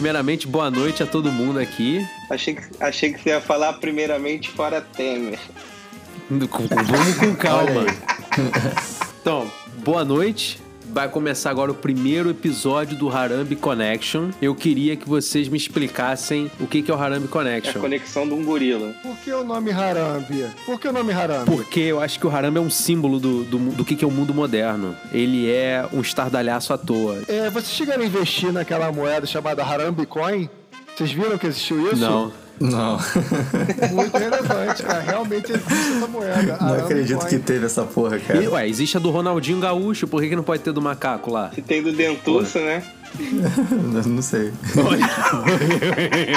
primeiramente, boa noite a todo mundo aqui. Achei que, achei que você ia falar primeiramente fora Temer. Vamos com calma. Então, boa noite. Vai começar agora o primeiro episódio do Harambe Connection. Eu queria que vocês me explicassem o que é o Harambe É a Connection. conexão de um gorila. Por que o nome Harambe? Por que o nome Harambe? Porque eu acho que o Harambe é um símbolo do, do, do que, que é o mundo moderno. Ele é um estardalhaço à toa. É, vocês chegaram a investir naquela moeda chamada Harambe Coin? Vocês viram que existiu isso? Não. Não, Muito relevante, cara. Realmente existe essa moeda. não acredito Coin. que teve essa porra, E, cara. ué, existe a do Ronaldinho Gaúcho, por que, que não pode ter do macaco lá? Se tem do Dentuça, né? Não sei.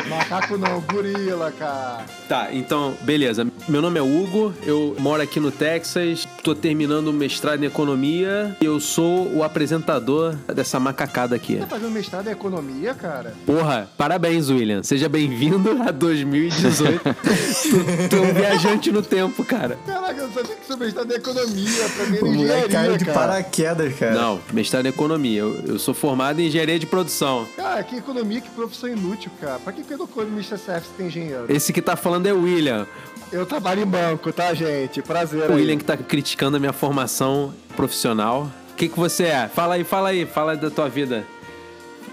Macaco não, gorila, cara. Tá, então, beleza. Meu nome é Hugo, eu moro aqui no Texas, tô terminando o mestrado em economia e eu sou o apresentador dessa macacada aqui. Tá fazendo mestrado em economia, cara? Porra, parabéns, William. Seja bem-vindo a 2018. tu, tu é um viajante no tempo, cara. Caraca, eu sabia que seu mestrado em economia, pra mim era O moleque engenharia, caiu de cara. paraquedas, cara. Não, mestrado em economia. Eu, eu sou formado em engenharia de produção. Cara, que economia, que profissão inútil, cara. Pra que que economista serve se tem engenheiro? Esse que tá falando é o William. Eu trabalho em banco, tá, gente? Prazer O aí. William que tá criticando a minha formação profissional. O que, que você é? Fala aí, fala aí, fala aí da tua vida.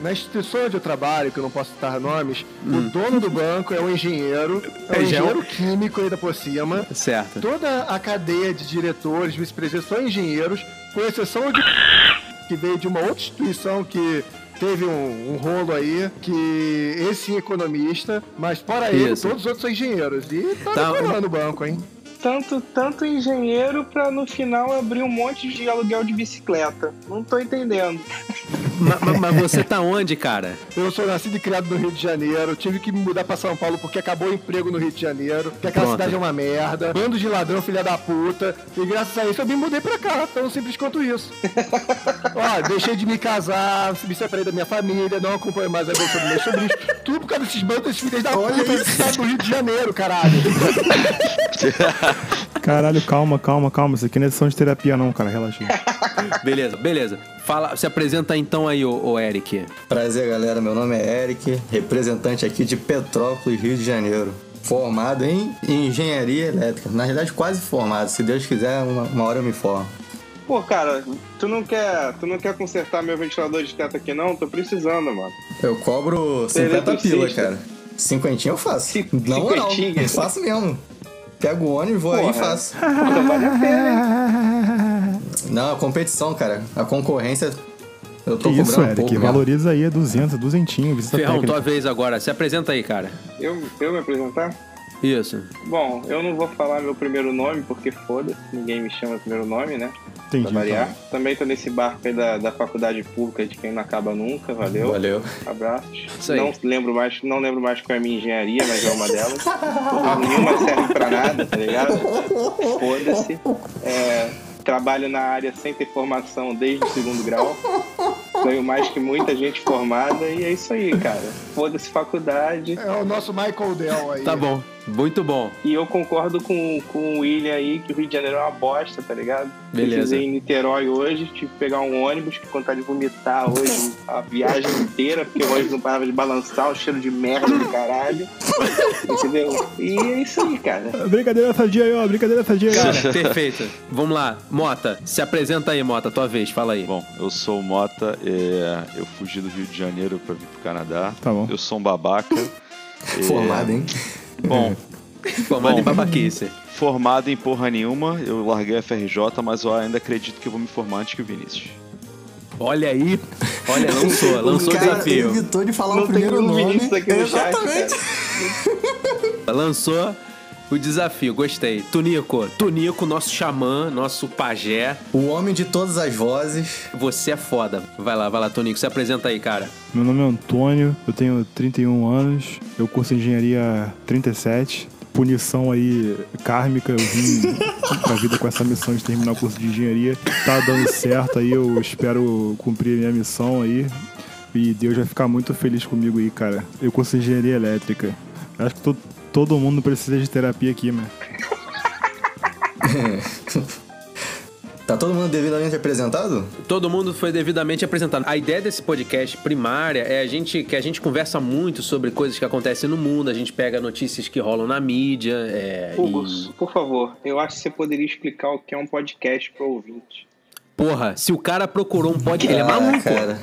Na instituição onde eu trabalho, que eu não posso citar nomes, o dono do banco é um engenheiro, é um É, é um- engenheiro químico ainda por cima. Certo. Toda a cadeia de diretores, vice-presidentes são engenheiros, com exceção de que veio de uma outra instituição que teve um, um rolo aí, que esse economista, mas ele, Isso. todos os outros são engenheiros. E tá, Tá. decorando o banco, hein? Tanto, tanto engenheiro pra no final abrir um monte de aluguel de bicicleta. Não tô entendendo. Ma- ma- Mas, você tá onde, cara? Eu sou nascido e criado no Rio de Janeiro, tive que me mudar pra São Paulo porque acabou o emprego no Rio de Janeiro, que aquela Pronto. cidade é uma merda, bando de ladrão, filha da puta, e graças a isso eu me mudei pra cá, tão simples quanto isso. Ó, deixei de me casar, me separei da minha família, não acompanho mais a vida sobre meus sobrinhos, tudo por causa desses bandos, desses filhos da puta que cidade do Rio de Janeiro, caralho. Caralho, calma, calma, calma. Isso aqui não é sessão de terapia, não, cara. Relaxa. Beleza, beleza. Fala, se apresenta então aí, ô, ô Eric. Prazer, galera. Meu nome é Eric, representante aqui de Petrópolis, Rio de Janeiro. Formado em engenharia elétrica. Na realidade, quase formado. Se Deus quiser, uma, uma hora eu me formo. Pô, cara, tu não quer, tu não quer consertar meu ventilador de teto aqui não? Tô precisando, mano. Eu cobro 50 pila, cara. Cinquentinha eu faço. Cin- Na moral, cinquentinha? eu faço mesmo. Pego o ônibus, vou aí e Porra. faço. Pô, vale a pena, hein? Não, a competição, cara. A concorrência. Eu tô Que isso, cobrando Eric? pouco mesmo. Valoriza aí, é 200, duzentinho, visita Ferrão, técnica. tua vez agora. Se apresenta aí, cara. Eu, eu me apresentar? Isso. Bom, eu não vou falar meu primeiro nome, porque foda-se, ninguém me chama primeiro nome, né? Entendi. Pra variar. então. Também tô nesse barco aí da, da faculdade pública de quem não acaba nunca, valeu. Valeu. Abraços. Isso aí. Não lembro mais, não lembro mais qual é a minha engenharia, mas é uma delas. Nenhuma serve pra nada, tá ligado? Foda-se. É, trabalho na área sem ter formação desde o segundo grau. Ganho mais que muita gente formada e é isso aí, cara. Foda-se faculdade. É o nosso Michael Dell aí. Tá bom. Muito bom. E eu concordo com, com o William aí que o Rio de Janeiro é uma bosta, tá ligado? Beleza. Precisei em Niterói hoje, tive que pegar um ônibus, que vontade de vomitar hoje a viagem inteira, porque o ônibus não parava de balançar, o cheiro de merda do caralho. Entendeu? E é isso aí, cara. Brincadeira sadia aí, ó. Brincadeira sadia aí. Cara, perfeito. Vamos lá. Mota, se apresenta aí, Mota. Tua vez, fala aí. Bom, eu sou o Mota, é, eu fugi do Rio de Janeiro pra vir pro Canadá. Tá bom. Eu sou um babaca. é, Formado, hein? Bom, Formado em Bom. babaquice. formado em porra nenhuma, eu larguei a FRJ, mas eu ainda acredito que eu vou me formar antes que o Vinícius. Olha aí. Olha, lançou, lançou o cara desafio. evitou de falar Não o primeiro nome. Vinícius aqui no chat, Exatamente. cara. Lançou o desafio, gostei. Tunico, Tunico, nosso xamã, nosso pajé. O homem de todas as vozes. Você é foda. Vai lá, vai lá, Tonico. Se apresenta aí, cara. Meu nome é Antônio, eu tenho 31 anos, eu curso engenharia 37. Punição aí kármica, eu vim pra vida com essa missão de terminar o curso de engenharia. Tá dando certo aí, eu espero cumprir a minha missão aí. E Deus vai ficar muito feliz comigo aí, cara. Eu curso engenharia elétrica. Acho que to- todo mundo precisa de terapia aqui, mano. Tá todo mundo devidamente apresentado? Todo mundo foi devidamente apresentado. A ideia desse podcast primária é a gente que a gente conversa muito sobre coisas que acontecem no mundo, a gente pega notícias que rolam na mídia. É, Hugo, e- por favor, eu acho que você poderia explicar o que é um podcast pro ouvinte. Porra, se o cara procurou um podcast. Ele é Ah, maluco. cara.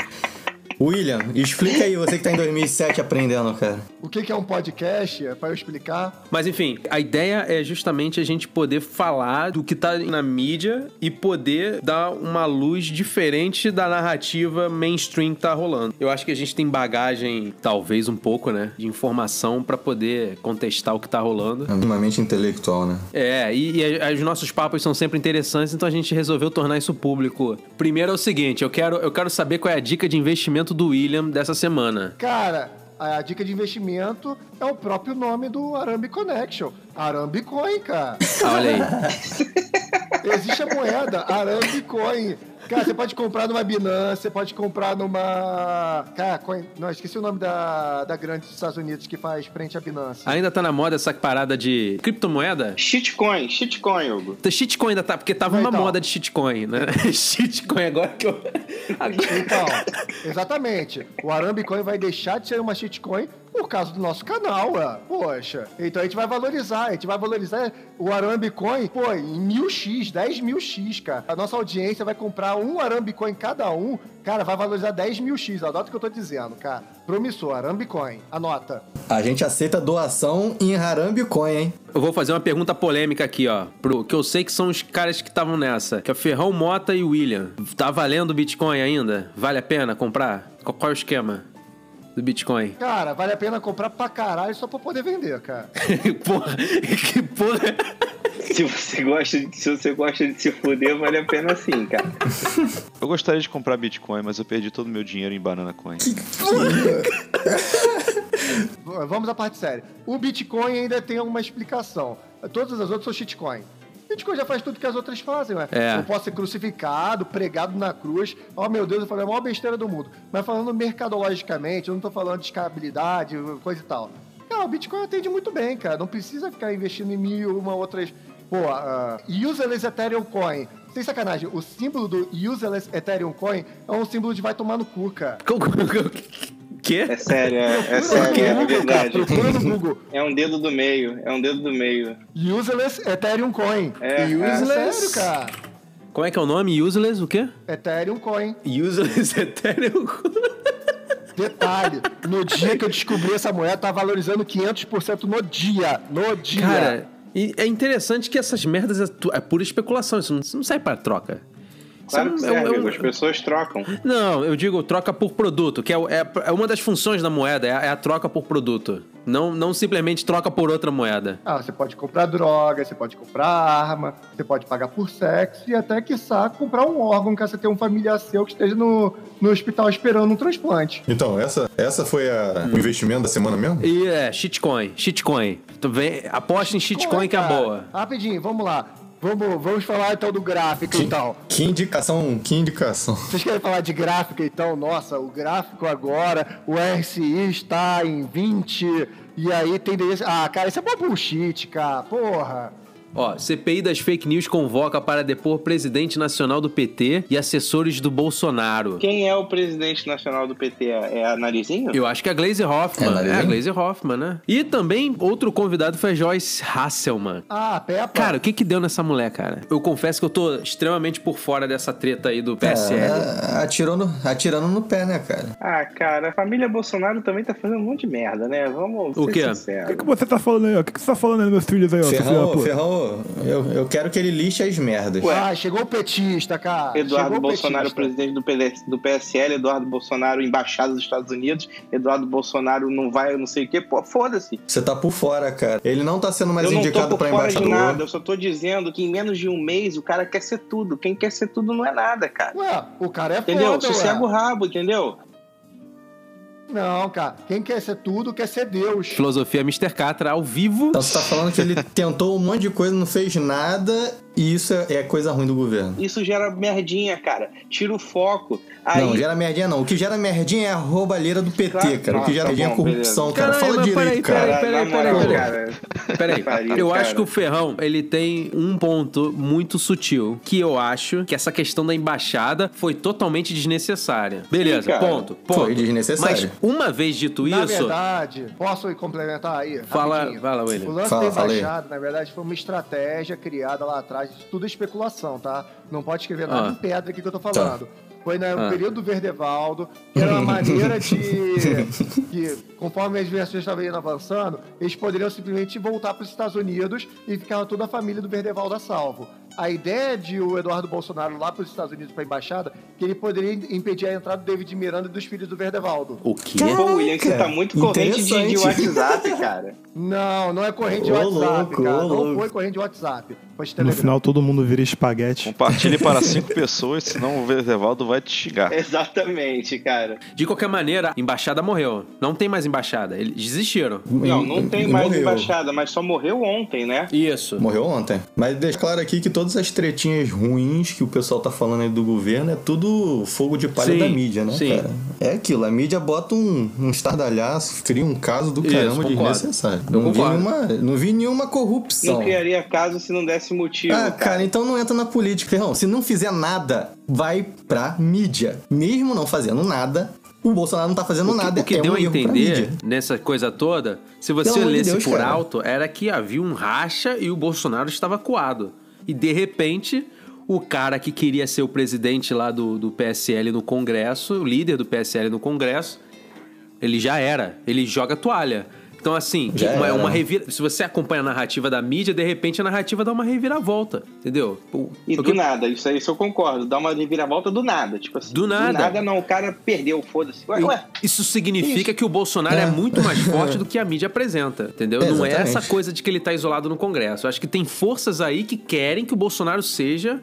William, explica aí, você que tá em 2007 aprendendo, cara. O que é um podcast? É pra eu explicar. Mas enfim, a ideia é justamente a gente poder falar do que tá na mídia e poder dar uma luz diferente da narrativa mainstream que tá rolando. Eu acho que a gente tem bagagem, talvez um pouco, né, de informação pra poder contestar o que tá rolando. É minimamente intelectual, né? É, e, e a- os nossos papos são sempre interessantes, então a gente resolveu tornar isso público. Primeiro é o seguinte, eu quero, eu quero saber qual é a dica de investimento do William dessa semana. Cara, a dica de investimento é o próprio nome do Arambi Connection. Arambi Coin, cara. Olha aí. Existe a moeda Arambi Coin. Cara, você pode comprar numa Binance, você pode comprar numa. Cara, coin... não, esqueci o nome da, da grande dos Estados Unidos que faz frente à Binance. Ainda tá na moda essa parada de criptomoeda? Shitcoin, shitcoin, Hugo. Então, Shitcoin ainda tá, porque tava uma Então. moda de shitcoin, né? shitcoin agora que eu. Então, exatamente. O Arambi Coin vai deixar de ser uma shitcoin por causa do nosso canal, ué. Poxa. Então a gente vai valorizar. A gente vai valorizar o Arambi Coin, pô, em mil X, 10 mil X, cara. A nossa audiência vai comprar um Arambi Coin cada um. Cara, vai valorizar 10 mil X. Adota o que eu tô dizendo, cara. Promissor, Arambi Coin. Anota. A gente aceita doação em Harambe Coin, hein? Eu vou fazer uma pergunta polêmica aqui, ó. Pro, que eu sei que são os caras que estavam nessa. Que é o Ferrão Mota e o William. Tá valendo o Bitcoin ainda? Vale a pena comprar? Qual, qual é o esquema do Bitcoin? Cara, vale a pena comprar pra caralho só pra poder vender, cara. porra, que porra. Se você gosta de, se você gosta de se fuder, vale a pena sim, cara. Eu gostaria de comprar Bitcoin, mas eu perdi todo o meu dinheiro em Banana Coin. V- Vamos à parte séria. O Bitcoin ainda tem alguma explicação. Todas as outras são shitcoin. Bitcoin já faz tudo que as outras fazem, ué. É. Eu posso ser crucificado, pregado na cruz. Oh, meu Deus, eu falei a maior besteira do mundo. Mas falando mercadologicamente, eu não tô falando de escabilidade, coisa e tal. Não, o Bitcoin atende muito bem, cara. Não precisa ficar investindo em mil, uma outras. Pô, uh, Useless Ethereum Coin. Sem sacanagem, o símbolo do Useless Ethereum Coin é um símbolo de vai tomar no cu, cara. Quê? É sério, é, é sério, é verdade. Procura no Google. É um dedo do meio, é um dedo do meio. Useless Ethereum Coin. É, Useless. é. sério, cara. Como é que é o nome? Useless o quê? Ethereum Coin. Useless Ethereum. Detalhe, no dia que eu descobri essa moeda, tá valorizando 500% no dia. No dia. Cara, e é interessante que essas merdas é, é pura especulação. Isso não, isso não sai pra troca. Claro que serve, é um- as pessoas trocam. Não, eu digo troca por produto, que é, é, é uma das funções da moeda, é a, é a troca por produto. Não, não simplesmente troca por outra moeda. Ah, você pode comprar droga, você pode comprar arma, você pode pagar por sexo e até, quiçá, comprar um órgão caso você tenha um familiar seu que esteja no, no hospital esperando um transplante. Então, essa, essa foi a- o investimento da semana mesmo? E é, shitcoin, shitcoin. Tu vem, aposta em shitcoin que é boa. Rapidinho, vamos lá. Vamos, vamos falar então do gráfico e tal. Que indicação, que indicação. Vocês querem falar de gráfico então? Nossa, o gráfico agora, o RSI está em 20, e aí tendência. Ah, cara, isso é uma bullshit, cara. Porra. Ó, CPI das fake news convoca para depor presidente nacional do PT e assessores do Bolsonaro. Quem é o presidente nacional do PT? É a Narizinho? Eu acho que é a Glaze Hoffman. É, É, a Glaze Hoffman, né? E também outro convidado foi a Joyce Hasselman. Ah, Peppa. Cara, o que que deu nessa mulher, cara? Eu confesso que eu tô extremamente por fora dessa treta aí do PSL. É, atirou no, atirando no pé, né, cara? Ah, cara, a família Bolsonaro também tá fazendo um monte de merda, né? Vamos O ser quê? O que, que você tá falando aí, ó? O que, que você tá falando aí, meus filhos aí, ó? da Ferrão, eu, eu quero que ele lixe as merdas. Ué. Ah, chegou o petista, cara. Eduardo Chegou Bolsonaro, presidente do, PDS do PSL, Eduardo Bolsonaro, embaixada dos Estados Unidos, Eduardo Bolsonaro não vai, não sei o quê, pô, foda-se. Você tá por fora, cara. Ele não tá sendo mais eu não tô indicado por pra fora de embaixador. nada, eu só tô dizendo que em menos de um mês o cara quer ser tudo. Quem quer ser tudo não é nada, cara. Ué, o cara é Entendeu? foda, Sossega o rabo, entendeu? Não, cara. Quem quer ser tudo, quer ser Deus. Filosofia Mr. Catra ao vivo. Então você tá falando que ele tentou um monte de coisa, não fez nada, e isso é, é coisa ruim do governo. Isso gera merdinha, cara. Tira o foco. Aí, Não, gera merdinha não. O que gera merdinha é a roubalheira do PT, Claro. cara. O que gera tá merdinha é corrupção, cara. Caralho, Fala direito, peraí, cara. peraí, na peraí. cara. Peraí, Pariu, eu acho que o Ferrão, ele tem um ponto muito sutil, que eu acho que essa questão da embaixada foi totalmente desnecessária. Beleza, Sim, ponto, ponto. Foi desnecessário. Mas uma vez dito Na isso, verdade, posso complementar aí? Fala- rapidinho? fala, William. O lance Fala, da embaixada, na verdade, foi uma estratégia criada lá atrás. Isso tudo é especulação, tá? Não pode escrever nada Ah. em pedra aqui que eu tô falando. Foi no Ah. período do Verdevaldo, que era uma maneira de. que, conforme as versões estavam indo avançando, eles poderiam simplesmente voltar para os Estados Unidos e ficava toda a família do Verdevaldo a salvo. A ideia de o Eduardo Bolsonaro lá para os Estados Unidos para a embaixada, que ele poderia impedir a entrada do David Miranda e dos filhos do Verdevaldo. o quê? Pô, William, você tá Caraca, muito corrente de, de. WhatsApp, cara. Não, não é corrente de WhatsApp, louco, cara. ô, Não louco. foi corrente de WhatsApp. De No final todo mundo vira espaguete. Compartilhe para cinco pessoas, senão o Verdevaldo vai te xingar. Exatamente, cara. De qualquer maneira, a embaixada morreu. Não tem mais embaixada. Eles desistiram. Não, não tem mais Morreu. embaixada, mas só morreu ontem, né? Isso. Morreu ontem. Mas deixa claro aqui que todas as tretinhas ruins que o pessoal tá falando aí do governo é tudo fogo de palha Sim, da mídia, né, sim. cara? É aquilo, a mídia bota um, um estardalhaço, cria um caso do Isso, caramba de concordo. desnecessário. Eu Não vi, nenhuma, não vi nenhuma corrupção. Não criaria caso se não desse motivo. Ah, cara. cara, então não entra na política. Não, se não fizer nada, vai pra mídia. Mesmo não fazendo nada, o Bolsonaro não tá fazendo nada. O que é deu um a entender mídia. nessa coisa toda, se você Pelo de lesse Deus, por cara. alto, era que havia um racha e o Bolsonaro estava coado. E de repente, o cara que queria ser o presidente lá do, do PSL no Congresso, o líder do PSL no Congresso, ele já era. Ele joga toalha. Então, assim, Já uma, era. uma revira... se você acompanha a narrativa da mídia, de repente a narrativa dá uma reviravolta. Entendeu? O- E do que- nada, isso aí isso eu concordo. Dá uma reviravolta do nada. Tipo assim. Do nada. Do nada não, o cara perdeu, foda-se. Ué, ué. Isso significa que o Bolsonaro é. É. muito mais forte do que a mídia apresenta, entendeu? Não é essa coisa de que ele tá isolado no Congresso. Eu acho que tem forças aí que querem que o Bolsonaro seja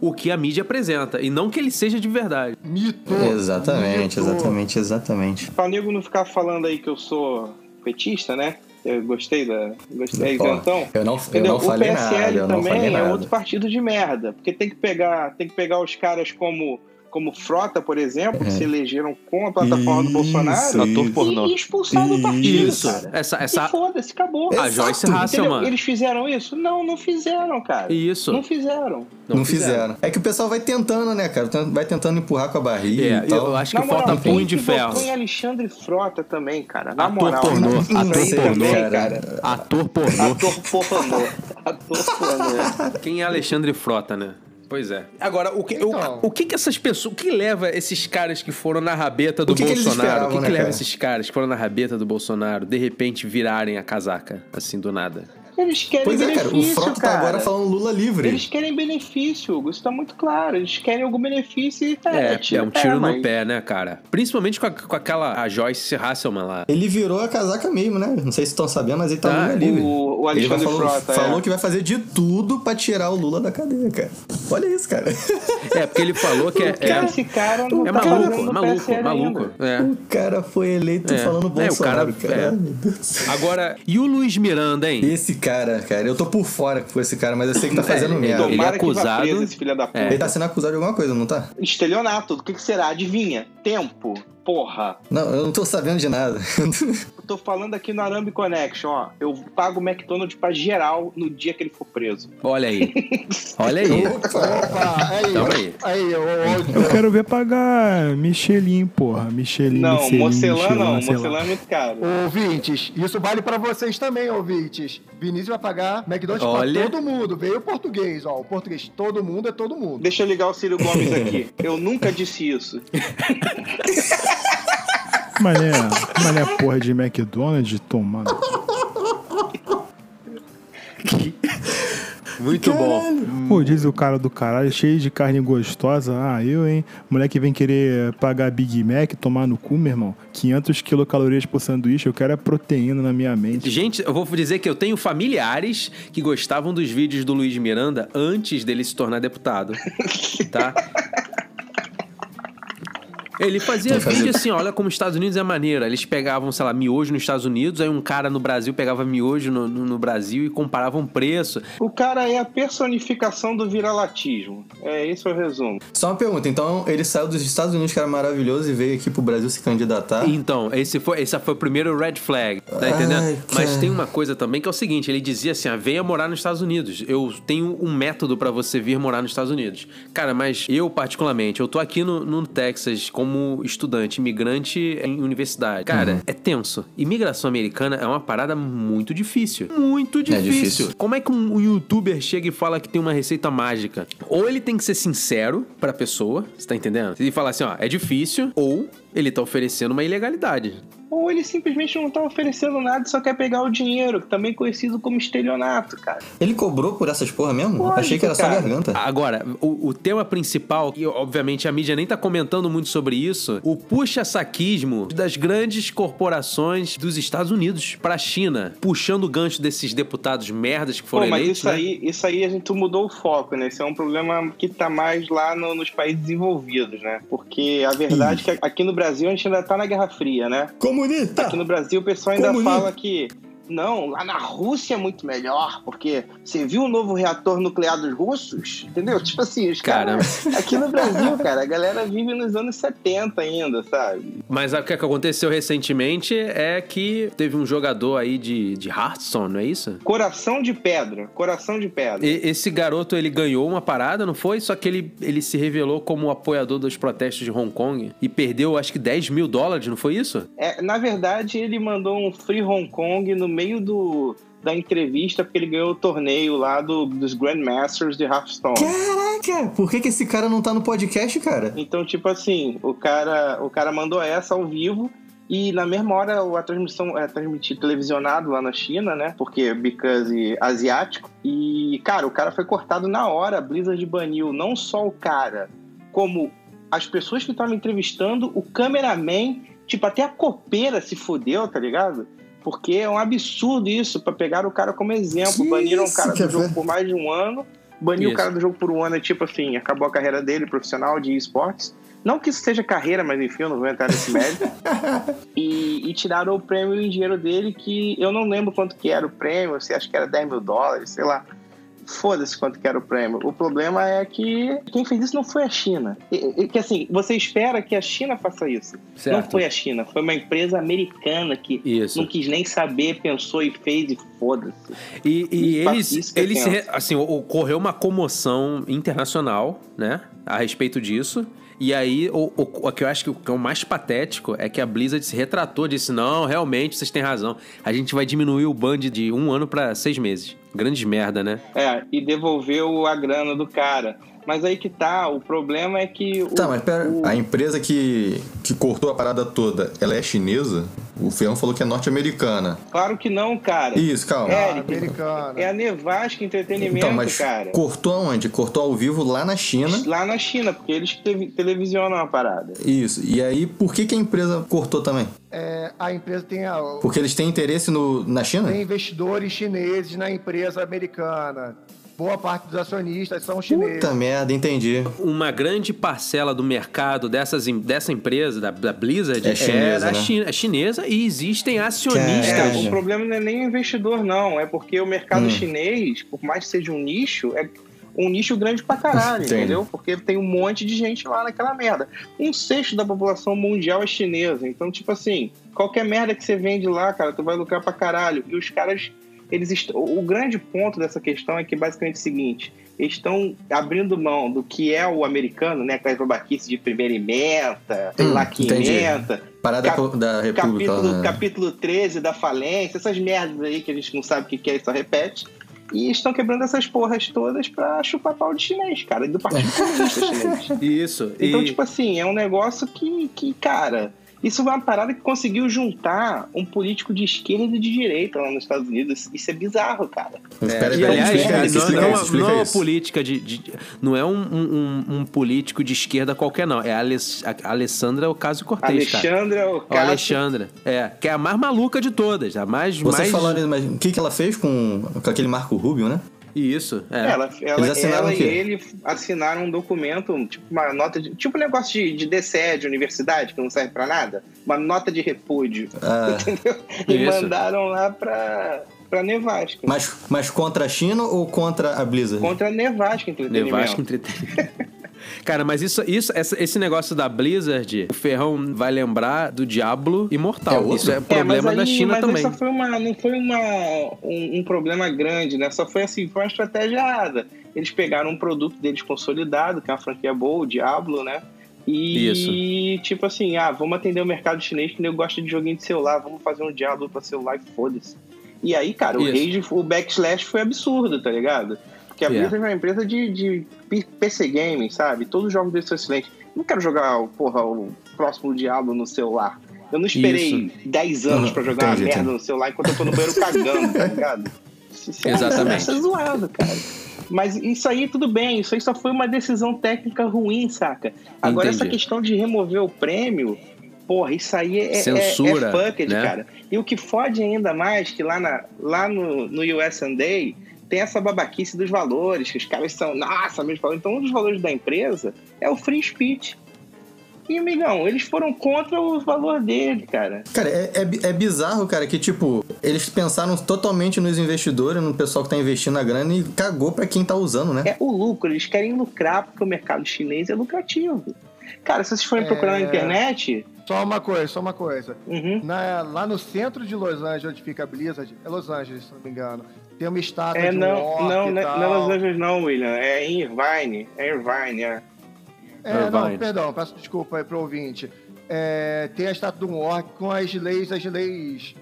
o que a mídia apresenta e não que ele seja de verdade. Mito. Exatamente, Mito. exatamente, exatamente. Pra nego não ficar falando aí que eu sou petista, né? Eu gostei da. Gostei, Ó, então. eu não, eu não falei o PSL nada, eu não também falei é nada. outro partido de merda. Porque tem que pegar, tem que pegar os caras como, como Frota, por exemplo, que se elegeram com a plataforma do Isso, Bolsonaro Ator isso. e expulsar do partido, Isso. cara. Essa, E essa... foda-se, acabou. A Exato. Joyce? Hasselman. Eles fizeram isso? Não, não fizeram, cara. Isso. Não fizeram. Não, fizeram. É que o pessoal vai tentando, né, cara? Vai tentando empurrar com a barriga É, e tal. eu acho que Na falta quem punho de ferro. votou em Alexandre Frota também, cara. Na Ator moral. pornô, Isso ator aí pornô, também, cara. cara. Ator pornô. Ator pornô. Ator pornô. Quem é Alexandre Frota, né? Pois é. Agora, o que, o- Então. o, que que essas pessoas. O que leva esses caras que foram na rabeta do O que que eles Bolsonaro? o esperavam, que, que né, leva cara? esses caras que foram na rabeta do Bolsonaro, de repente virarem a casaca, assim, do nada? Eles querem Pois é, cara. benefício, O Frota cara. tá agora falando Lula livre. Eles querem benefício, Hugo. Isso tá muito claro. Eles querem algum benefício e tá, É, é um tiro no mas- pé, né, cara? Principalmente com, a- com aquela a Joyce Hasselman lá. Ele virou a casaca mesmo, né? Não sei se estão sabendo, mas ele tá Ah, Lula livre. o- o ele Alexandre falou, Frota, é. falou que vai fazer de tudo pra tirar o Lula da cadeia, cara. Olha isso, cara. É, porque ele falou que é. Cara, é- esse cara não É tá maluco, maluco, PSL maluco. É. O cara foi eleito É. falando É, o Bolsonaro, cara- cara. é. Agora, e o Luiz Miranda, hein? Esse cara, cara, eu tô por fora com esse cara, mas eu sei que tá fazendo É, ele- merda. ele- vá acusado- preso esse filho da puta. É. Ele tá sendo acusado de alguma coisa, não tá? Estelionato. O que, que será? Adivinha? Tempo. Porra. Não, eu não tô sabendo de nada. Eu tô falando aqui no Arambe Connection, ó. Eu pago o McDonald's pra geral no dia que ele for preso. Olha aí. Olha aí. Opa, aí, Calma aí. aí, ô, ô, Eu quero ver pagar Michelin, porra. Michelin, Não, Michelin, Mocelã Michelin, não. Mocelã é muito caro. Ouvintes, isso vale pra vocês também, ouvintes. Vinícius vai pagar McDonald's Olha. pra todo mundo. Veio o português, ó. O português, todo mundo é todo mundo. Deixa eu ligar o Círio Gomes aqui. Eu nunca disse isso. Mané, mané porra de McDonald's, tomando. Muito bom. Pô, diz o cara do caralho, cheio de carne gostosa. Ah, eu, hein? Moleque vem querer pagar Big Mac, tomar no cu, meu irmão. 500 quilocalorias por sanduíche, eu quero é proteína na minha mente. Gente, eu vou dizer que eu tenho familiares que gostavam dos vídeos do Luiz Miranda antes dele se tornar deputado. Tá? Ele fazia fazia- vídeo assim, olha como os Estados Unidos é maneiro. Eles pegavam, sei lá, miojo nos Estados Unidos, aí um cara no Brasil pegava miojo no, no- no Brasil e comparavam preço. O cara é a personificação do viralatismo. É esse é o resumo. Só uma pergunta, então ele saiu dos Estados Unidos, que era maravilhoso, e veio aqui pro Brasil se candidatar? Então, esse foi, esse foi o primeiro red flag, tá Ai, entendendo? Mas cara. tem uma coisa também que é o seguinte, ele dizia assim, ah, venha morar nos Estados Unidos. Eu tenho um método pra você vir morar nos Estados Unidos. Cara, mas eu particularmente, eu tô aqui no, no Texas como estudante, imigrante em universidade. Cara, Uhum. é tenso. Imigração americana é uma parada muito difícil. Muito difícil. É difícil. Como é que um, youtuber chega e fala que tem uma receita mágica? Ou ele tem que ser sincero pra pessoa, você tá entendendo? Ele fala assim, ó, é difícil, ou ele tá oferecendo uma ilegalidade. Ou ele simplesmente não tá oferecendo nada e só quer pegar o dinheiro, que também é conhecido como estelionato, cara. Ele cobrou por essas porra mesmo? Lógico, Achei que era só cara. garganta. Agora, o, o tema principal, e obviamente a mídia nem tá comentando muito sobre isso, o puxa-saquismo das grandes corporações dos Estados Unidos pra China, puxando o gancho desses deputados merdas que foram Pô, mas eleitos, isso né? aí, isso aí a gente mudou o foco, né? Isso é um problema que tá mais lá no- nos países desenvolvidos, né? Porque a verdade é que aqui no Brasil a gente ainda tá na Guerra Fria, né? Comunista! Aqui no Brasil o pessoal ainda Comunista. fala que não, lá na Rússia é muito melhor, porque você viu o novo reator nuclear dos russos? Entendeu? Tipo assim, os caras. Aqui no Brasil, cara, a galera vive nos anos 70 ainda, sabe? Mas o que que aconteceu recentemente é que teve um jogador aí de, de Hearthstone, não é isso? Coração de pedra, coração de pedra. E- esse garoto, ele ganhou uma parada, não foi? Só que ele, ele se revelou como apoiador dos protestos de Hong Kong e perdeu, acho que 10 mil dólares, não foi isso? É, na verdade, ele mandou um Free Hong Kong no meio do, da entrevista, porque ele ganhou o torneio lá do, dos Grandmasters de Hearthstone. Caraca, por que, que esse cara não tá no podcast, cara? Então, tipo assim, o cara, o cara mandou essa ao vivo e na mesma hora a transmissão é transmitido televisionado lá na China, né? Porque because asiático. E, cara, o cara foi cortado na hora. A Blizzard baniu não só o cara, como as pessoas que estavam entrevistando, o cameraman, tipo, até a copeira se fudeu, tá ligado? Porque é um absurdo isso, pra pegar o cara como exemplo. Baniram o cara que do jogo ver- por mais de um ano. Banir Isso. o cara do jogo por um ano é tipo assim, acabou a carreira dele profissional de esportes. Não que isso seja carreira, mas enfim, eu não vou entrar nesse mérito. e, e tiraram o prêmio em dinheiro dele, que eu não lembro quanto que era o prêmio, se acho que era 10 mil dólares, sei lá. Foda-se quanto que era o prêmio. O problema é que quem fez isso não foi a China. E- e- que assim, você espera que a China faça isso. Não Certo. foi a China, foi uma empresa americana que Isso. não quis nem saber, pensou e fez e foda-se. E, e eles, eles re- assim, ocorreu uma comoção internacional, né, a respeito disso. E aí, o, o, o que eu acho que o, que é o mais patético é que a Blizzard se retratou, disse: não, realmente, vocês têm razão. A gente vai diminuir o ban de, um ano pra seis meses. Grandes merda, né? É, e devolveu a grana do cara. Mas aí que tá, o problema é que. o- Tá, mas pera, o- a empresa que, que cortou a parada toda, ela é chinesa? O Feão falou que é norte-americana. Claro que não, cara. Isso, calma. É, Ah, americana. É a Nevasca Entretenimento, então, mas cara. cortou aonde? Cortou ao vivo lá na China. Lá na China, porque eles televisionam a parada. Isso. E aí, por que, que a empresa cortou também? É, a empresa tem, a, Porque eles têm interesse no, na China? tem investidores chineses na empresa americana. Boa parte dos acionistas são chineses. Puta merda, entendi. Uma grande parcela do mercado dessas, dessa empresa, da, da Blizzard, É chinesa, da né? China, é chinesa e existem É, acionistas. o problema não é nem o investidor, não. É porque o mercado Hum. chinês, por mais que seja um nicho, é um nicho grande pra caralho, Entendi. entendeu? Porque tem um monte de gente lá naquela merda. Um sexto da população mundial é chinesa. Então, tipo assim, qualquer merda que você vende lá, cara, tu vai lucrar pra caralho. E os caras, eles o grande ponto dessa questão é que basicamente é o seguinte: eles estão abrindo mão do que é o americano, né? Aquelas babaquices de primeira emenda, sei Hum, lá que entendi. emenda. Parada Cap- da República. Capítulo, né? capítulo 13 da falência, essas merdas aí que a gente não sabe o que que é e só repete. E estão quebrando essas porras todas pra chupar pau de chinês, cara, e do Partido Comunista Chinês. Isso. Então, e... tipo assim, é um negócio que, que, cara, isso é uma parada que conseguiu juntar um político de esquerda e de direita lá nos Estados Unidos. Isso é bizarro, cara. É, e aliás, explica cara, isso, não, explica não- isso, explica não é uma política de, de- Não é um, um- um- político de esquerda qualquer, não. É a, Ales- a Alessandra Ocasio Cortez. Alexandra Ocasio. Alexandra. É, que é a mais maluca de todas. A mais. Vocês mais... falaram, mas o que, que ela fez com, com aquele Marco Rubio, né? Isso, é. Ela, ela, ela e ele assinaram um documento, tipo uma nota de. Tipo um negócio de, de DCE de universidade, que não serve pra nada. Uma nota de repúdio. Ah, Entendeu? E Isso. mandaram lá pra, pra Nevasca. mas, mas contra a China ou contra a Blizzard? Contra a Nevasca Entretenimento. Nevasca Entretenimento. Cara, mas isso, isso essa- esse negócio da Blizzard, o Ferrão vai lembrar do Diablo Imortal. É isso é É, problema da aí- China mas também. Só foi uma, não foi uma, um, um problema grande, né? Só foi assim, foi uma estratégia errada. Eles pegaram um produto deles consolidado, que é uma franquia boa, o Diablo, né? E tipo assim, ah, vamos atender o mercado chinês que nego gosta de joguinho de celular, vamos fazer um Diablo pra celular e foda-se. E aí, cara, o Isso. rage, o backslash foi absurdo, tá ligado? Porque a Yeah. Blizzard é uma empresa de, de PC Gaming, sabe? Todos os jogos deles são excelentes. Não quero jogar, porra, o próximo Diablo no celular. Eu não esperei 10 anos Uhum, pra jogar uma entendi, merda entendi. no celular enquanto eu tô no banheiro cagando, tá ligado? Isso é- Exatamente. Isso é zoado, cara. Mas isso aí tudo bem, isso aí só foi uma decisão técnica ruim, saca? Agora Entendi. essa questão de remover o prêmio, porra, isso aí é, é- Censura, é, fucked, né? cara. E o que fode ainda mais, que lá, na, lá no, no US Day tem essa babaquice dos valores, que os caras são, nossa, meus valores. Então um dos valores da empresa é o free speech. E, amigão, eles foram contra o valor dele, cara. Cara, é, é, é bizarro, cara, que tipo, eles pensaram totalmente nos investidores, no pessoal que tá investindo a grana e cagou pra quem tá usando, né? É o lucro, eles querem lucrar porque o mercado chinês é lucrativo. Cara, se vocês forem É. procurar na internet, Só uma coisa, só uma coisa. uhum, Na- lá no centro de Los Angeles, onde fica a Blizzard, é Los Angeles, se não me engano, tem uma estátua é de um não, orc não, e não, tal. não é Los Angeles não, William, é em Irvine, é Irvine, é. É, não, Irvine. perdão, peço desculpa aí pro ouvinte. É, tem a estátua de um orc com as leis, as leis,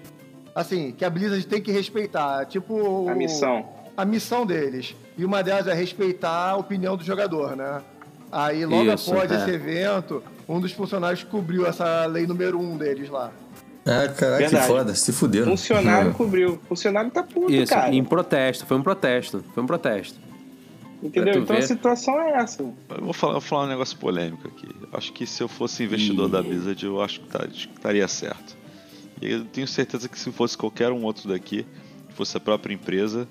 assim, que a Blizzard tem que respeitar. Tipo... A missão. A missão deles. E uma delas é respeitar a opinião do jogador, né? Aí, logo Isso, após é. esse evento, um dos funcionários cobriu essa lei número um deles lá. Ah, caraca, que Verdade. foda, se fuderam. Funcionário cobriu. Funcionário tá puto, Isso, cara. em protesto. Foi um protesto. Foi um protesto. Entendeu? Então a ver. situação é essa. Eu vou falar, vou falar um negócio polêmico aqui. Eu acho que se eu fosse investidor da Blizzard, eu acho que tá- estaria certo. E eu tenho certeza que se fosse qualquer um outro daqui, fosse a própria empresa,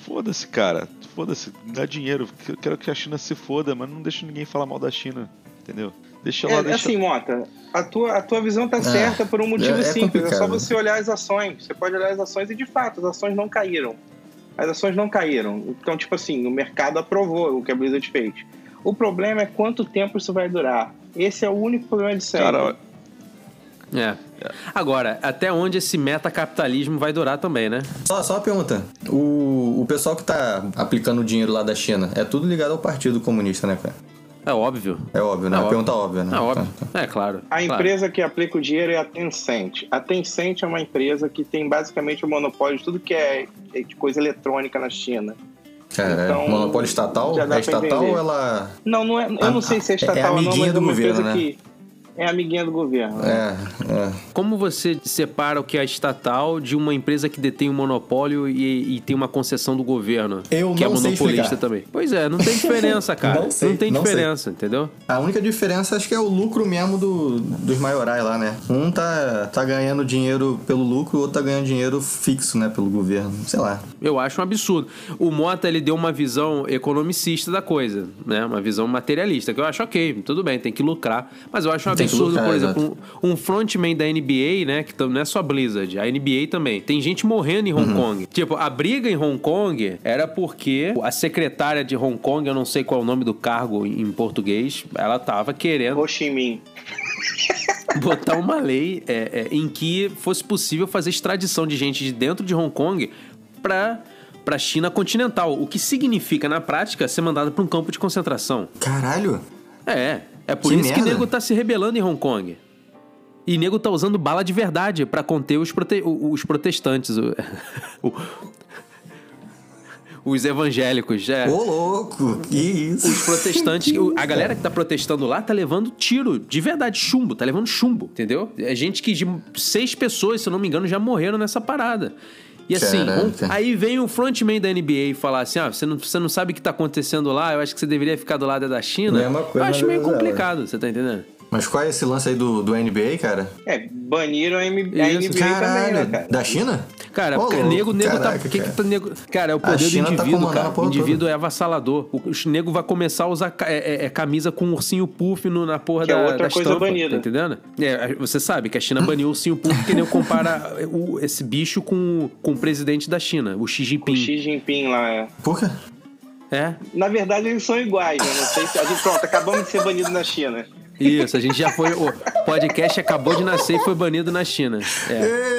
foda-se, cara. Foda-se, dá dinheiro. Eu quero que a China se foda, mas não deixa ninguém falar mal da China. Entendeu? Deixa lá, É, deixa. assim, Mota, a tua, a tua visão tá certa por um motivo é- é simples. É só complicado. você olhar as ações. Você pode olhar as ações e, de fato, as ações não caíram. As ações não caíram. Então, tipo assim, o mercado aprovou o que a Blizzard fez. O problema é quanto tempo isso vai durar. Esse é o único problema de sempre. Cara, É. Agora, até onde esse metacapitalismo vai durar também, né? Só, só uma pergunta. O, o pessoal que tá aplicando o dinheiro lá da China é tudo ligado ao Partido Comunista, né, cara? É óbvio. É óbvio, né? É a óbvio. pergunta óbvia, né? É óbvio. Tá, tá. É claro. A claro. empresa que aplica o dinheiro é a Tencent. A Tencent é uma empresa que tem basicamente o monopólio de tudo que é é de coisa eletrônica na China. Então, é monopólio estatal? É estatal ou ela. Não, não é, eu Ah, não sei se é é estatal ou não, mas é do uma governo, empresa né? que é amiguinha do governo. É, é. Como você separa o que é estatal de uma empresa que detém um monopólio e, e tem uma concessão do governo? Eu que é não sei monopolista explicar. também. Pois é, não tem diferença, cara. Não sei, tem não sei. diferença, entendeu? A única diferença acho que é o lucro mesmo do, dos maiorais lá, né? Um tá, tá ganhando dinheiro pelo lucro, o outro tá ganhando dinheiro fixo, né? Pelo governo. Sei lá. Eu acho um absurdo. O Mota, ele deu uma visão economicista da coisa, né? Uma visão materialista, que eu acho ok, tudo bem, tem que lucrar. Mas eu acho um Tem que absurdo, lucrar, por exemplo, um, um frontman da NBA, né? Que não é só Blizzard, a NBA também. Tem gente morrendo em Hong Kong. Tipo, a briga em Hong Kong era porque a secretária de Hong Kong, eu não sei qual é o nome do cargo em português, ela tava querendo Ho Chi Minh. botar uma lei é, é, em que fosse possível fazer extradição de gente de dentro de Hong Kong para para China continental, o que significa na prática ser mandado para um campo de concentração. Caralho! É, é por Que isso que merda. nego tá se rebelando em Hong Kong. E nego tá usando bala de verdade para conter os, prote- os protestantes, os evangélicos, é. Ô, louco! Que isso? Os protestantes, a galera que tá protestando lá tá levando tiro, de verdade, chumbo, tá levando chumbo, entendeu? É gente que de seis pessoas, se eu não me engano, já morreram nessa parada. E assim, um- aí vem o frontman da NBA falar assim: ah, você não, você não sabe o que tá acontecendo lá, eu acho que você deveria ficar do lado da China. Mesma coisa eu acho meio complicado, você tá entendendo? Mas qual é esse lance aí do, do NBA, cara? É, baniram a, M- a NBA também, né, cara? Da China? Cara, Ô, porque louco, nego, nego tá. caraca, Que que cara. tá nego, cara, é o poder do tá indivíduo, comandando cara. O indivíduo toda. é avassalador. O, o nego vai começar a usar é, é- é camisa com ursinho puff no- na porra Que é da, outra da coisa estampa, banida. Tá entendendo? É, você sabe que a China baniu o ursinho puff porque nego compara o- esse bicho com, com o presidente da China, o Xi Jinping. O Xi Jinping lá, é. Por quê? É, Na verdade, eles são iguais, né? Não sei se. A gente, pronto, acabamos de ser banidos na China. Isso. A gente já foi. O podcast acabou de nascer e foi banido na China. É.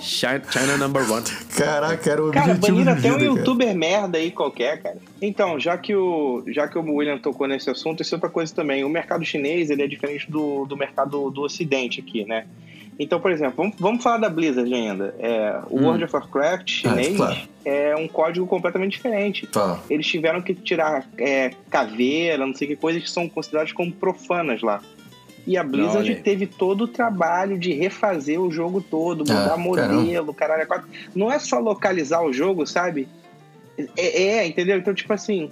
China, China number one. Caraca, era o Cara, de até um cara. youtuber merda aí qualquer, cara. Então, já que o, já que o William tocou nesse assunto, isso é outra coisa também. O mercado chinês, ele é diferente do, do mercado do ocidente aqui, né? Então, por exemplo, vamos, vamos falar da Blizzard ainda. É, o Hum. World of Warcraft chinês claro. é um código completamente diferente. Fala. Eles tiveram que tirar é, caveira, não sei que coisas que são consideradas como profanas lá. E a Blizzard aí. teve todo o trabalho de refazer o jogo todo, mudar Ah, modelo, caralho. é. Não é só localizar o jogo, sabe? É, é, entendeu? Então, tipo assim.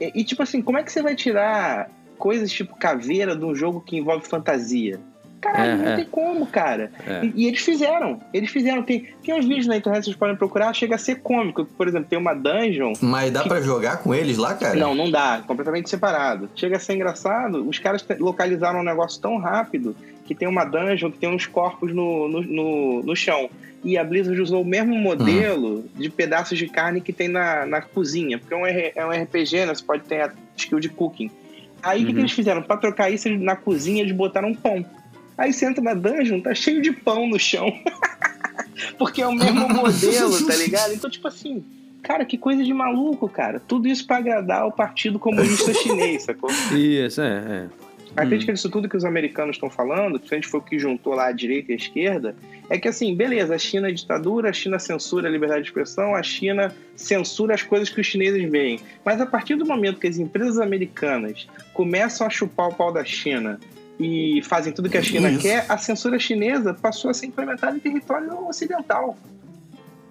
é- E, tipo assim, como é que você vai tirar coisas tipo caveira de um jogo que envolve fantasia? Caralho, É, não é. tem como, cara. É. E, e eles fizeram. Eles fizeram. Tem, tem uns vídeos na internet que vocês podem procurar, chega a ser cômico. Por exemplo, tem uma dungeon Mas dá pra jogar com eles lá, cara? não, não dá. Completamente separado. Chega a ser engraçado. Os caras localizaram um negócio tão rápido que tem uma dungeon que tem uns corpos no, no, no, no chão. E a Blizzard usou o mesmo modelo de pedaços de carne que tem na, na cozinha. Porque é um, R- é um RPG, né? Você pode ter a skill de cooking. Aí o que, que eles fizeram? Pra trocar isso, na cozinha eles botaram pão. Aí você entra na dungeon, tá cheio de pão no chão. Porque é o mesmo modelo, tá ligado? Então, tipo assim, cara, que coisa de maluco, cara. Tudo isso pra agradar o Partido Comunista Chinês, sacou? Isso, é, é. A crítica disso tudo que os americanos estão falando, que a gente foi o que juntou lá a direita e a esquerda, é que assim, beleza, a China é ditadura, a China censura a liberdade de expressão, a China censura as coisas que os chineses veem. Mas a partir do momento que as empresas americanas começam a chupar o pau da China e fazem tudo que a China Isso. quer, a censura chinesa passou a ser implementada em território ocidental.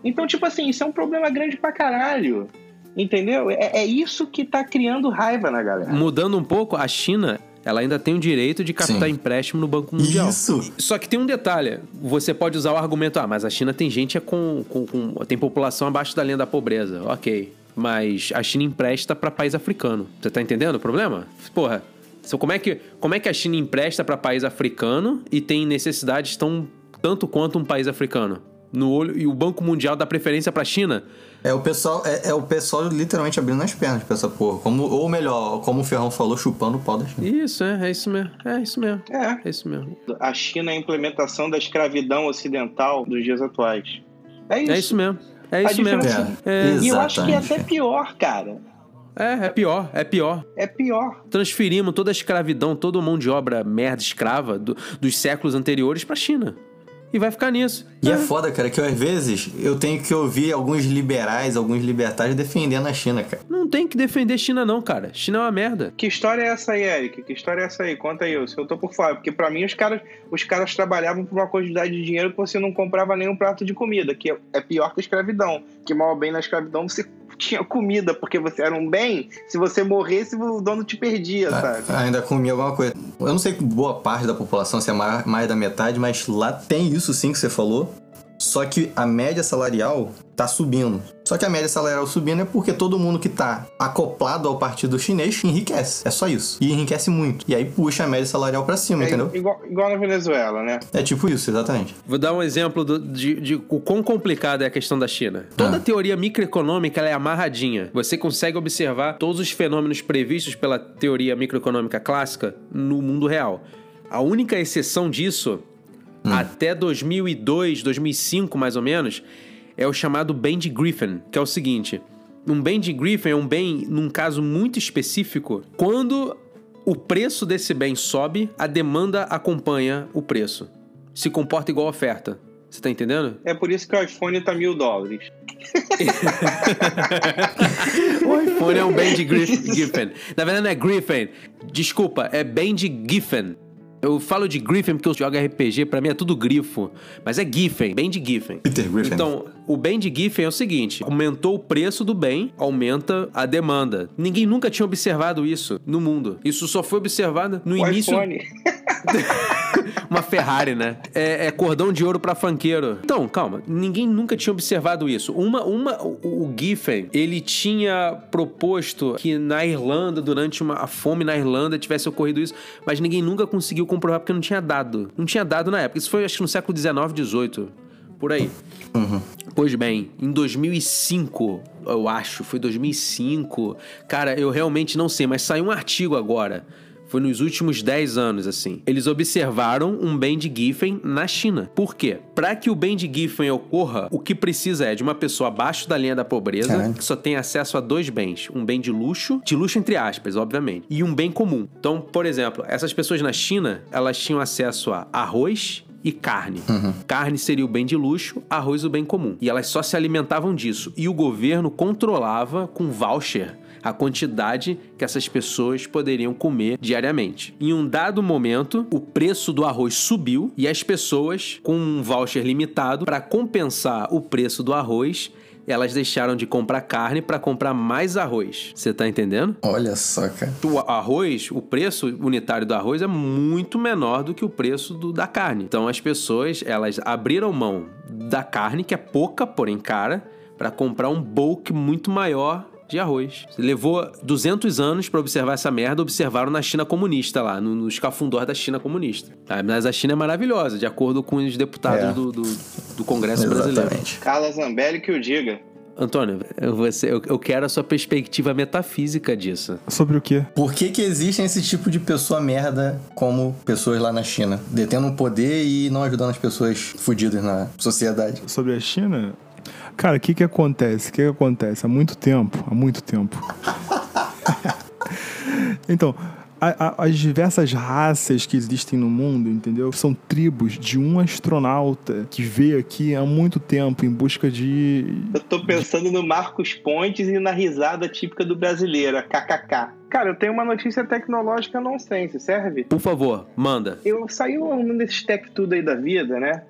Então, tipo assim, isso é um problema grande pra caralho. Entendeu? É, é isso que tá criando raiva na galera. Mudando um pouco, a China, ela ainda tem o direito de captar Sim. empréstimo no Banco Mundial. Isso. Só que tem um detalhe. Você pode usar o argumento, ah, mas a China tem gente com, com, com- tem população abaixo da linha da pobreza. Ok. Mas a China empresta para país africano. Você tá entendendo o problema? Porra. So, Como é, que, como é que a China empresta para país africano e tem necessidades tão tanto quanto um país africano? No olho, e o Banco Mundial dá preferência para a China? É o pessoal, é, é o pessoal literalmente abrindo as pernas pra essa porra. Como, ou melhor, como o Ferrão falou, chupando o pau da China. Isso, é, é isso mesmo. É isso mesmo. É. É isso mesmo. a China é a implementação da escravidão ocidental dos dias atuais. É isso. É isso mesmo. É isso mesmo. diferença- É, E eu acho que é até pior, cara. É, é pior, é pior. É pior. transferimos toda a escravidão, toda a mão de obra merda escrava do- dos séculos anteriores pra China. E vai ficar nisso. E é foda, cara, que às vezes eu tenho que ouvir alguns liberais, alguns libertários defendendo a China, cara. Não tem que defender China, não, cara. China é uma merda. Que história é essa aí, Eric? Que história é essa aí? Conta aí, se eu tô por fora. Porque pra mim os caras, os caras trabalhavam por uma quantidade de dinheiro que você não comprava nenhum prato de comida, que é pior que a escravidão. Que mal ou bem na escravidão você tinha comida, porque você era um bem. Se você morresse, o dono te perdia, sabe? Ah, Ainda comia alguma coisa. Eu não sei que boa parte da população, se é mais, mais da metade, mas lá tem isso sim que você falou. Só que a média salarial tá subindo. Só que a média salarial subindo é porque todo mundo que tá acoplado ao partido chinês enriquece. É só isso. E enriquece muito. E aí puxa a média salarial pra cima, É entendeu? igual, igual na Venezuela, né? É tipo isso, exatamente. Vou dar um exemplo do- de, de o quão complicada é a questão da China. Toda Ah. teoria microeconômica ela é amarradinha. Você consegue observar todos os fenômenos previstos pela teoria microeconômica clássica no mundo real. A única exceção disso, até 2002, 2005 mais ou menos, é o chamado bem de Griffin, que é o seguinte: um bem de Griffin é um bem, num caso muito específico, quando o preço desse bem sobe, a demanda acompanha o preço. Se comporta igual a oferta. Você tá entendendo? É por isso que o iPhone tá mil dólares. O iPhone é um bem de Griff- Griffin. Na verdade não é Griffin. Desculpa, é bem de Giffen. Eu falo de Griffin porque eu jogo RPG, pra mim é tudo grifo. Mas é Giffen, bem de Giffen. Peter Griffin. Então, o bem de Giffen é o seguinte: aumentou o preço do bem, aumenta a demanda. Ninguém nunca tinha observado isso no mundo. Isso só foi observado no O início. iPhone. Uma Ferrari, né? É, é cordão de ouro pra funkeiro. Então, calma. Ninguém nunca tinha observado isso. Uma, uma, o, Giffen, ele tinha proposto que na Irlanda, durante uma, a fome na Irlanda, tivesse ocorrido isso, mas ninguém nunca conseguiu comprovar porque não tinha dado. Não tinha dado na época. Isso foi, acho que no século XIX, XVIII. Por aí. Pois bem, em 2005, eu acho, foi 2005. Cara, eu realmente não sei, mas saiu um artigo agora. Foi nos últimos 10 anos, assim. Eles observaram um bem de Giffen na China. Por quê? Para que o bem de Giffen ocorra, o que precisa é de uma pessoa abaixo da linha da pobreza, Caralho. que só tem acesso a dois bens. Um bem de luxo, de luxo entre aspas, obviamente, e um bem comum. Então, por exemplo, essas pessoas na China, elas tinham acesso a arroz, e carne. Carne seria o bem de luxo, arroz o bem comum. E elas só se alimentavam disso. E o governo controlava com voucher a quantidade que essas pessoas poderiam comer diariamente. Em um dado momento, o preço do arroz subiu e as pessoas, com um voucher limitado, para compensar o preço do arroz, elas deixaram de comprar carne para comprar mais arroz. Você tá entendendo? Olha só, cara. O arroz, o preço unitário do arroz é muito menor do que o preço do- da carne. Então as pessoas, elas abriram mão da carne, que é pouca, porém cara, para comprar um bulk muito maior de arroz. Levou 200 anos para observar essa merda, observaram na China comunista lá, no, no escafundor da China comunista. Tá? Mas a China é maravilhosa, de acordo com os deputados É. do, do, do Congresso brasileiro. Carla Zambelli que o diga. Antônio, eu, você, eu, eu quero a sua perspectiva metafísica disso. Sobre o quê? Por que que existem esse tipo de pessoa merda como pessoas lá na China? Detendo o poder e não ajudando as pessoas fudidas na sociedade. Sobre a China? Cara, o que que acontece? O que que acontece? Há muito tempo, há muito tempo. então, a- a- as diversas raças que existem no mundo, entendeu? São tribos de um astronauta que veio aqui há muito tempo em busca de. Eu tô pensando no Marcos Pontes e na risada típica do brasileiro, a kkk. Cara, eu tenho uma notícia tecnológica nonsense, serve? Por favor, manda. Eu saiu um desses tech tudo aí da vida, né?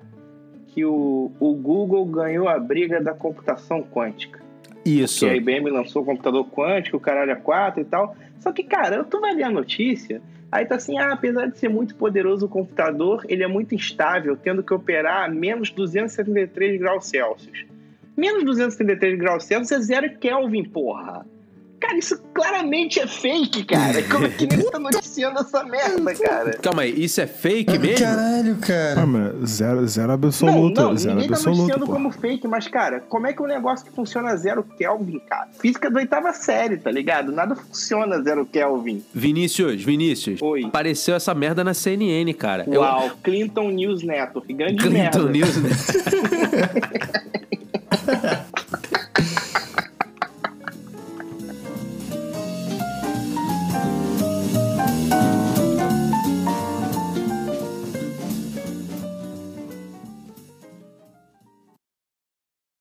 Que o, o Google ganhou a briga da computação quântica. Isso. Que a IBM lançou o computador quântico, o caralho a 4 e tal. Só que, cara, tu vai ler a notícia, aí tá assim, ah, apesar de ser muito poderoso o computador, ele é muito instável, tendo que operar a menos 273 graus Celsius. Menos 273 graus Celsius é zero Kelvin, porra. Cara, isso claramente é fake, cara. Como que nem tá noticiando essa merda, cara? Calma aí, isso é fake mesmo? Caralho, Ah, cara. mas zero, zero absoluto. não, não, zero ninguém tá absoluto, noticiando pô. como fake, mas, cara, como é que um negócio que funciona zero Kelvin, cara? Física da oitava série, tá ligado? Nada funciona zero Kelvin. Vinícius, Vinícius. Oi. Apareceu essa merda na CNN, cara. Eu- Uau, Clinton News Network, grande Clinton merda. News, né?